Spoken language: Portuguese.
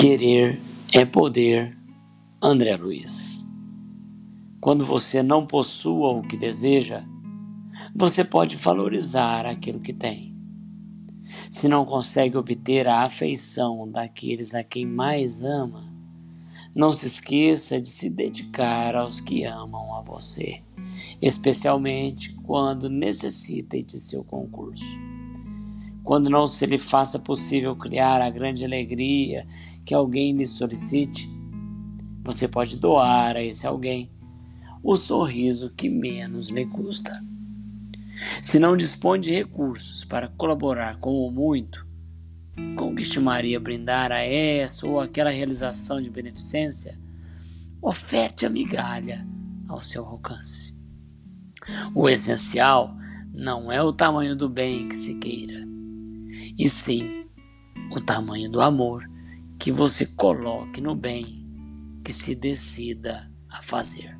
Querer é poder, André Luiz. Quando você não possua o que deseja, você pode valorizar aquilo que tem. Se não consegue obter a afeição daqueles a quem mais ama, não se esqueça de se dedicar aos que amam a você, especialmente quando necessitem de seu concurso. Quando não se lhe faça possível criar a grande alegria que alguém lhe solicite, você pode doar a esse alguém o sorriso que menos lhe custa. Se não dispõe de recursos para colaborar com o muito, com que estimaria brindar a essa ou aquela realização de beneficência? Oferte a migalha ao seu alcance. O essencial não é o tamanho do bem que se queira, e sim o tamanho do amor que você coloque no bem que se decida a fazer.